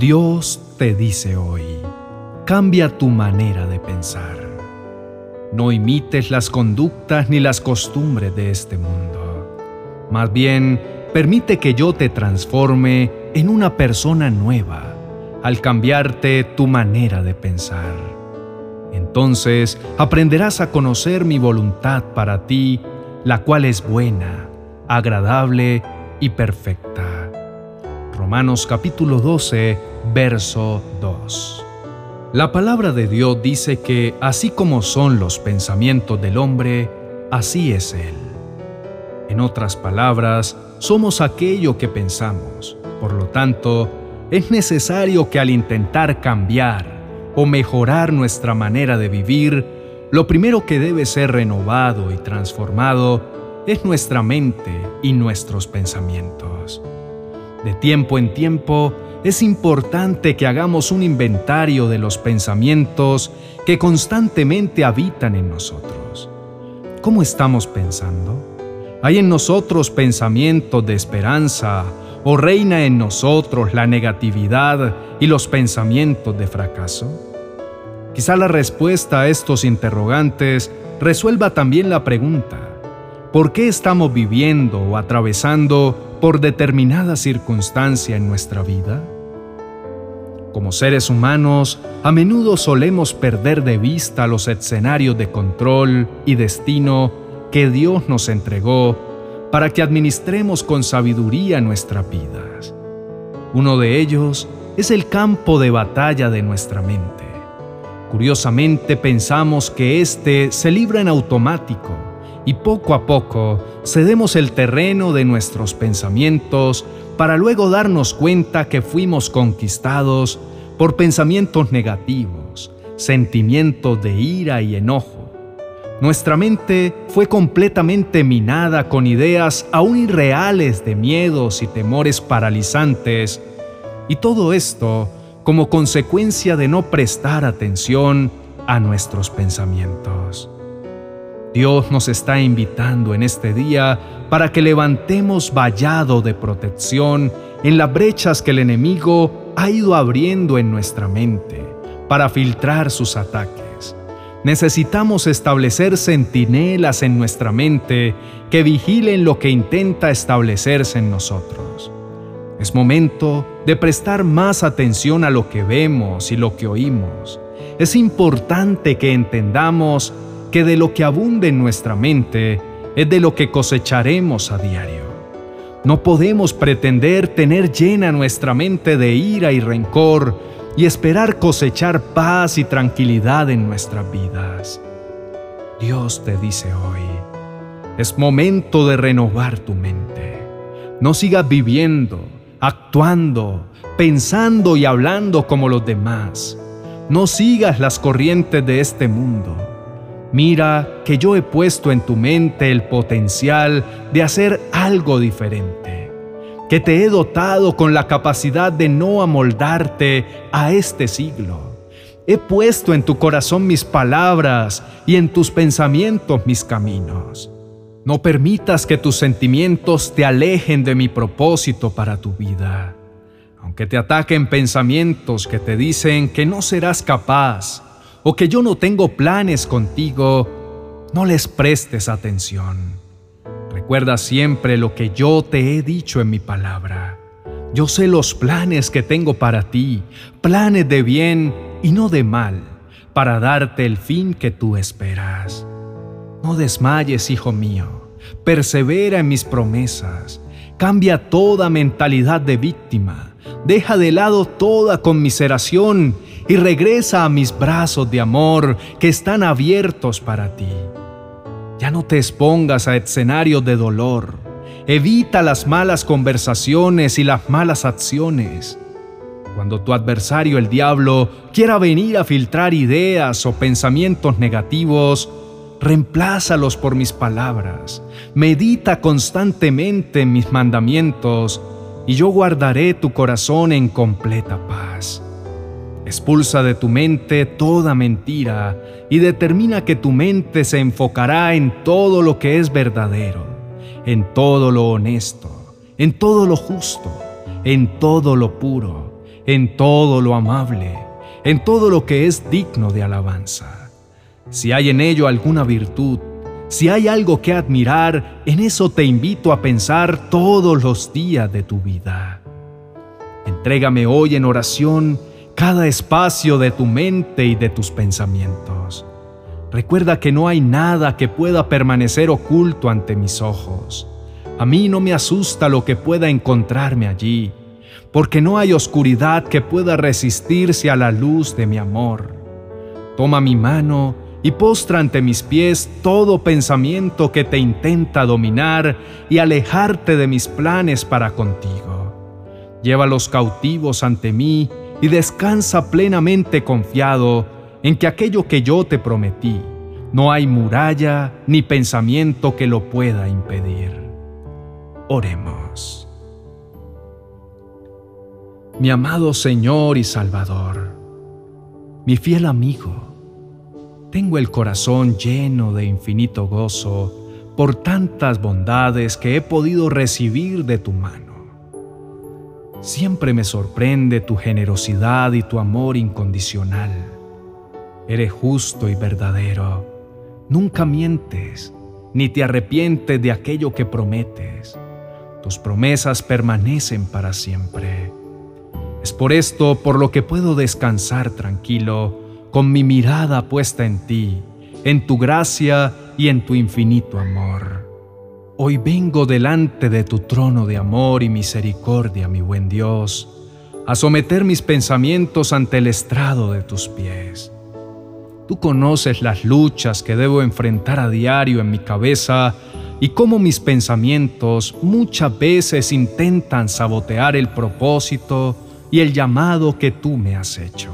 Dios te dice hoy, cambia tu manera de pensar. No imites las conductas ni las costumbres de este mundo. Más bien, permite que yo te transforme en una persona nueva al cambiarte tu manera de pensar. Entonces aprenderás a conocer mi voluntad para ti, la cual es buena, agradable y perfecta. Romanos capítulo 12, verso 2. La palabra de Dios dice que así como son los pensamientos del hombre, así es Él. En otras palabras, somos aquello que pensamos. Por lo tanto, es necesario que al intentar cambiar o mejorar nuestra manera de vivir, lo primero que debe ser renovado y transformado es nuestra mente y nuestros pensamientos. De tiempo en tiempo, es importante que hagamos un inventario de los pensamientos que constantemente habitan en nosotros. ¿Cómo estamos pensando? ¿Hay en nosotros pensamientos de esperanza o reina en nosotros la negatividad y los pensamientos de fracaso? Quizá la respuesta a estos interrogantes resuelva también la pregunta, ¿por qué estamos viviendo o atravesando por determinada circunstancia en nuestra vida? Como seres humanos, a menudo solemos perder de vista los escenarios de control y destino que Dios nos entregó para que administremos con sabiduría nuestras vidas. Uno de ellos es el campo de batalla de nuestra mente. Curiosamente pensamos que éste se libra en automático y poco a poco cedemos el terreno de nuestros pensamientos para luego darnos cuenta que fuimos conquistados por pensamientos negativos, sentimientos de ira y enojo. Nuestra mente fue completamente minada con ideas aún irreales de miedos y temores paralizantes, y todo esto como consecuencia de no prestar atención a nuestros pensamientos. Dios nos está invitando en este día para que levantemos vallado de protección en las brechas que el enemigo ha ido abriendo en nuestra mente para filtrar sus ataques. Necesitamos establecer centinelas en nuestra mente que vigilen lo que intenta establecerse en nosotros. Es momento de prestar más atención a lo que vemos y lo que oímos. Es importante que entendamos que de lo que abunde en nuestra mente es de lo que cosecharemos a diario. No podemos pretender tener llena nuestra mente de ira y rencor y esperar cosechar paz y tranquilidad en nuestras vidas. Dios te dice hoy, es momento de renovar tu mente. No sigas viviendo, actuando, pensando y hablando como los demás. No sigas las corrientes de este mundo. Mira que yo he puesto en tu mente el potencial de hacer algo diferente, que te he dotado con la capacidad de no amoldarte a este siglo. He puesto en tu corazón mis palabras y en tus pensamientos mis caminos. No permitas que tus sentimientos te alejen de mi propósito para tu vida. Aunque te ataquen pensamientos que te dicen que no serás capaz, o que yo no tengo planes contigo, no les prestes atención. Recuerda siempre lo que yo te he dicho en mi palabra. Yo sé los planes que tengo para ti, planes de bien y no de mal, para darte el fin que tú esperas. No desmayes, hijo mío, persevera en mis promesas, cambia toda mentalidad de víctima, deja de lado toda conmiseración y regresa a mis brazos de amor que están abiertos para ti. Ya no te expongas a escenarios de dolor. Evita las malas conversaciones y las malas acciones. Cuando tu adversario, el diablo, quiera venir a filtrar ideas o pensamientos negativos, reemplázalos por mis palabras. Medita constantemente en mis mandamientos y yo guardaré tu corazón en completa paz. Expulsa de tu mente toda mentira y determina que tu mente se enfocará en todo lo que es verdadero, en todo lo honesto, en todo lo justo, en todo lo puro, en todo lo amable, en todo lo que es digno de alabanza. Si hay en ello alguna virtud, si hay algo que admirar, en eso te invito a pensar todos los días de tu vida. Entrégame hoy en oración cada espacio de tu mente y de tus pensamientos. Recuerda que no hay nada que pueda permanecer oculto ante mis ojos. A mí no me asusta lo que pueda encontrarme allí, porque no hay oscuridad que pueda resistirse a la luz de mi amor. Toma mi mano y postra ante mis pies todo pensamiento que te intenta dominar y alejarte de mis planes para contigo. Lleva los cautivos ante mí y descansa plenamente confiado en que aquello que yo te prometí, no hay muralla ni pensamiento que lo pueda impedir. Oremos. Mi amado Señor y Salvador, mi fiel amigo, tengo el corazón lleno de infinito gozo por tantas bondades que he podido recibir de tu mano. Siempre me sorprende tu generosidad y tu amor incondicional. Eres justo y verdadero. Nunca mientes, ni te arrepientes de aquello que prometes. Tus promesas permanecen para siempre. Es por esto por lo que puedo descansar tranquilo, con mi mirada puesta en ti, en tu gracia y en tu infinito amor. Hoy vengo delante de tu trono de amor y misericordia, mi buen Dios, a someter mis pensamientos ante el estrado de tus pies. Tú conoces las luchas que debo enfrentar a diario en mi cabeza y cómo mis pensamientos muchas veces intentan sabotear el propósito y el llamado que tú me has hecho.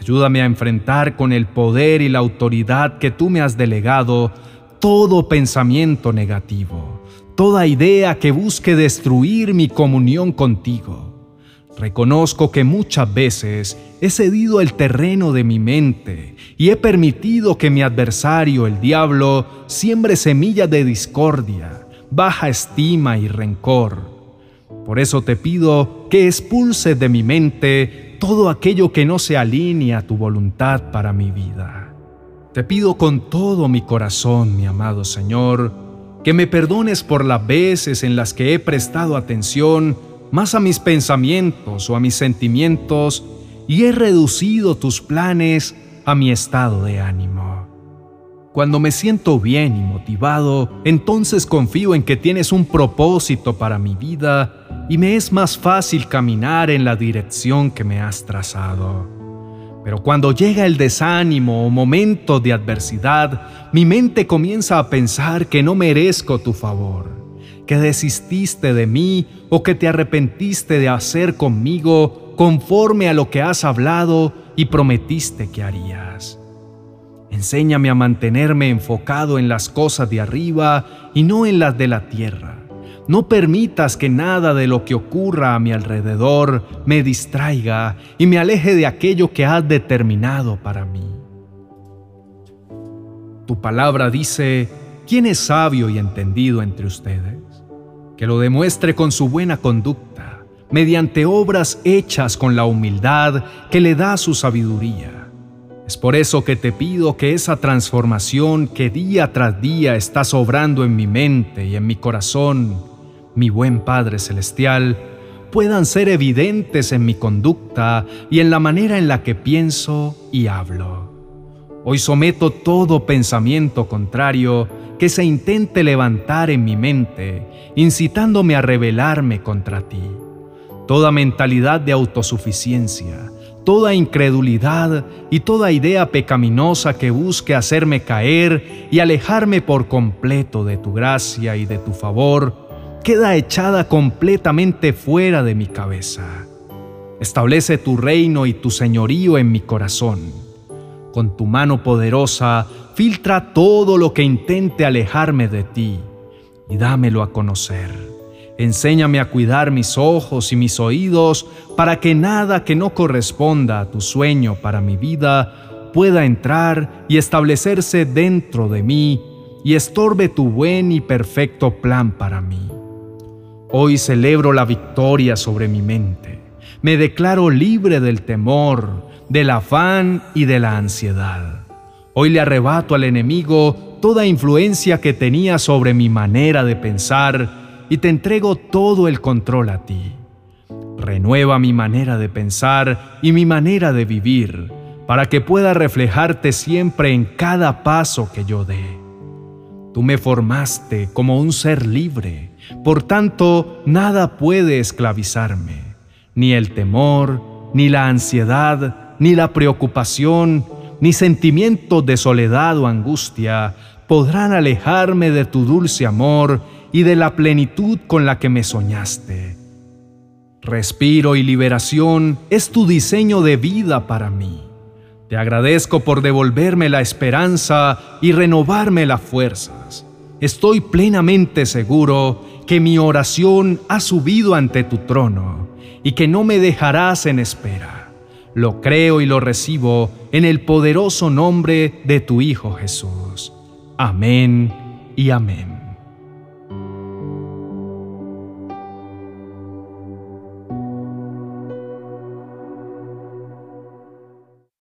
Ayúdame a enfrentar con el poder y la autoridad que tú me has delegado todo pensamiento negativo, toda idea que busque destruir mi comunión contigo. Reconozco que muchas veces he cedido el terreno de mi mente y he permitido que mi adversario, el diablo, siembre semillas de discordia, baja estima y rencor. Por eso te pido que expulses de mi mente todo aquello que no se alinea a tu voluntad para mi vida. Te pido con todo mi corazón, mi amado Señor, que me perdones por las veces en las que he prestado atención más a mis pensamientos o a mis sentimientos y he reducido tus planes a mi estado de ánimo. Cuando me siento bien y motivado, entonces confío en que tienes un propósito para mi vida y me es más fácil caminar en la dirección que me has trazado. Pero cuando llega el desánimo o momento de adversidad, mi mente comienza a pensar que no merezco tu favor, que desististe de mí o que te arrepentiste de hacer conmigo conforme a lo que has hablado y prometiste que harías. Enséñame a mantenerme enfocado en las cosas de arriba y no en las de la tierra no permitas que nada de lo que ocurra a mi alrededor me distraiga y me aleje de aquello que has determinado para mí. Tu palabra dice, ¿quién es sabio y entendido entre ustedes? Que lo demuestre con su buena conducta, mediante obras hechas con la humildad que le da su sabiduría. Es por eso que te pido que esa transformación que día tras día está sobrando en mi mente y en mi corazón, mi buen Padre Celestial, puedan ser evidentes en mi conducta y en la manera en la que pienso y hablo. Hoy someto todo pensamiento contrario que se intente levantar en mi mente, incitándome a rebelarme contra ti. Toda mentalidad de autosuficiencia, toda incredulidad y toda idea pecaminosa que busque hacerme caer y alejarme por completo de tu gracia y de tu favor, queda echada completamente fuera de mi cabeza. Establece tu reino y tu señorío en mi corazón. Con tu mano poderosa, filtra todo lo que intente alejarme de ti y dámelo a conocer. Enséñame a cuidar mis ojos y mis oídos para que nada que no corresponda a tu sueño para mi vida pueda entrar y establecerse dentro de mí y estorbe tu buen y perfecto plan para mí. Hoy celebro la victoria sobre mi mente. Me declaro libre del temor, del afán y de la ansiedad. Hoy le arrebato al enemigo toda influencia que tenía sobre mi manera de pensar y te entrego todo el control a ti. Renueva mi manera de pensar y mi manera de vivir para que pueda reflejarte siempre en cada paso que yo dé. Tú me formaste como un ser libre, por tanto nada puede esclavizarme, ni el temor, ni la ansiedad, ni la preocupación, ni sentimiento de soledad o angustia podrán alejarme de tu dulce amor y de la plenitud con la que me soñaste. Respiro y liberación es tu diseño de vida para mí. Te agradezco por devolverme la esperanza y renovarme las fuerzas. Estoy plenamente seguro que mi oración ha subido ante tu trono y que no me dejarás en espera. Lo creo y lo recibo en el poderoso nombre de tu Hijo Jesús. Amén y amén.